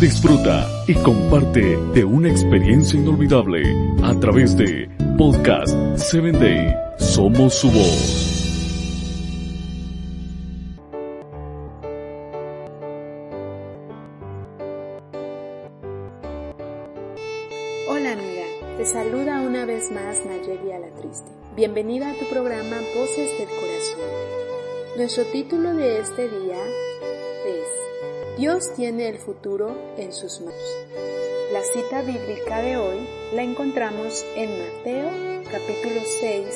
disfruta y comparte de una experiencia inolvidable a través de Podcast 7 Day. Somos su voz. Hola amiga, te saluda una vez más Nayeli a la Triste. Bienvenida a tu programa Voces del Corazón. Nuestro título de este día Dios tiene el futuro en sus manos. La cita bíblica de hoy la encontramos en Mateo capítulo 6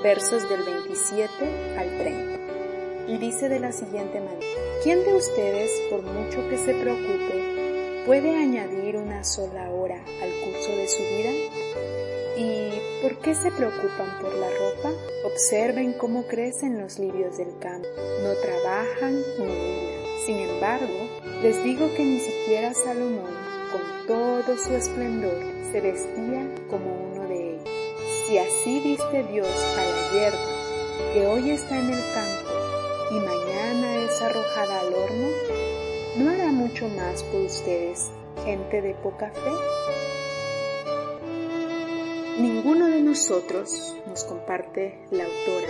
versos del 27 al 30 y dice de la siguiente manera, ¿quién de ustedes por mucho que se preocupe puede añadir una sola hora al curso de su vida? ¿Y por qué se preocupan por la ropa? Observen cómo crecen los lirios del campo. No trabajan ni hilan. Sin embargo, les digo que ni siquiera Salomón, con todo su esplendor, se vestía como uno de ellos. Si así viste Dios a la hierba, que hoy está en el campo y mañana es arrojada al horno, ¿no hará mucho más por ustedes, gente de poca fe? Ninguno de nosotros, nos comparte la autora,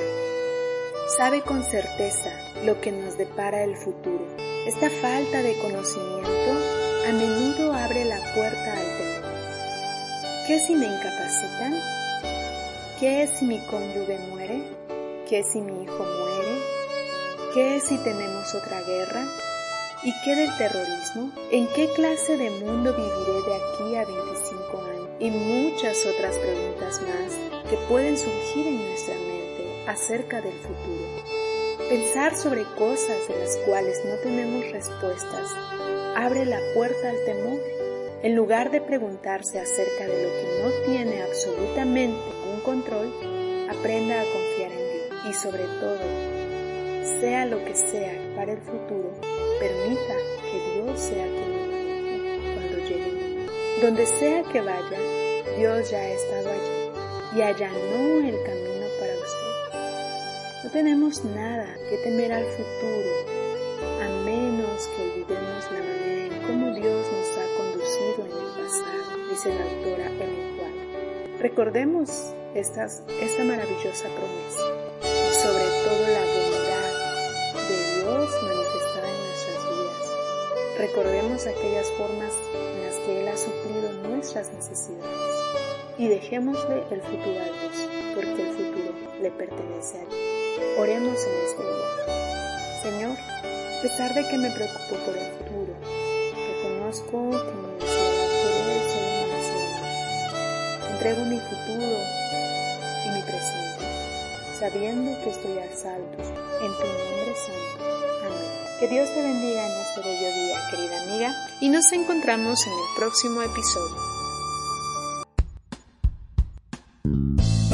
sabe con certeza lo que nos depara el futuro. Esta falta de conocimiento a menudo abre la puerta al temor. ¿Qué si me incapacitan? ¿Qué si mi cónyuge muere? ¿Qué si mi hijo muere? ¿Qué si tenemos otra guerra? ¿Y qué del terrorismo? ¿En qué clase de mundo viviré de aquí a 25 años? Y muchas otras preguntas más que pueden surgir en nuestra mente acerca del futuro. Pensar sobre cosas de las cuales no tenemos respuestas abre la puerta al temor. En lugar de preguntarse acerca de lo que no tiene absolutamente un control, aprenda a confiar en Dios y sobre todo, sea lo que sea para el futuro, permita que Dios sea quien cuando llegue. Donde sea que vaya, Dios ya ha estado allí y allanó el camino. No tenemos nada que temer al futuro, a menos que olvidemos la manera en cómo Dios nos ha conducido en el pasado, dice la autora Ellen White. Recordemos estas, esta maravillosa promesa y sobre todo la bondad de Dios manifestada en nuestras vidas. Recordemos aquellas formas en las que Él ha suplido nuestras necesidades y dejémosle el futuro a Dios, pertenece a Dios. Oremos en este día. Señor, a pesar de que me preocupo por el futuro, reconozco que mi ansiedad por Él solo me Entrego mi futuro y mi presente, sabiendo que estoy a salvo en tu nombre santo. Amén. Que Dios te bendiga en este bello día, querida amiga, y nos encontramos en el próximo episodio.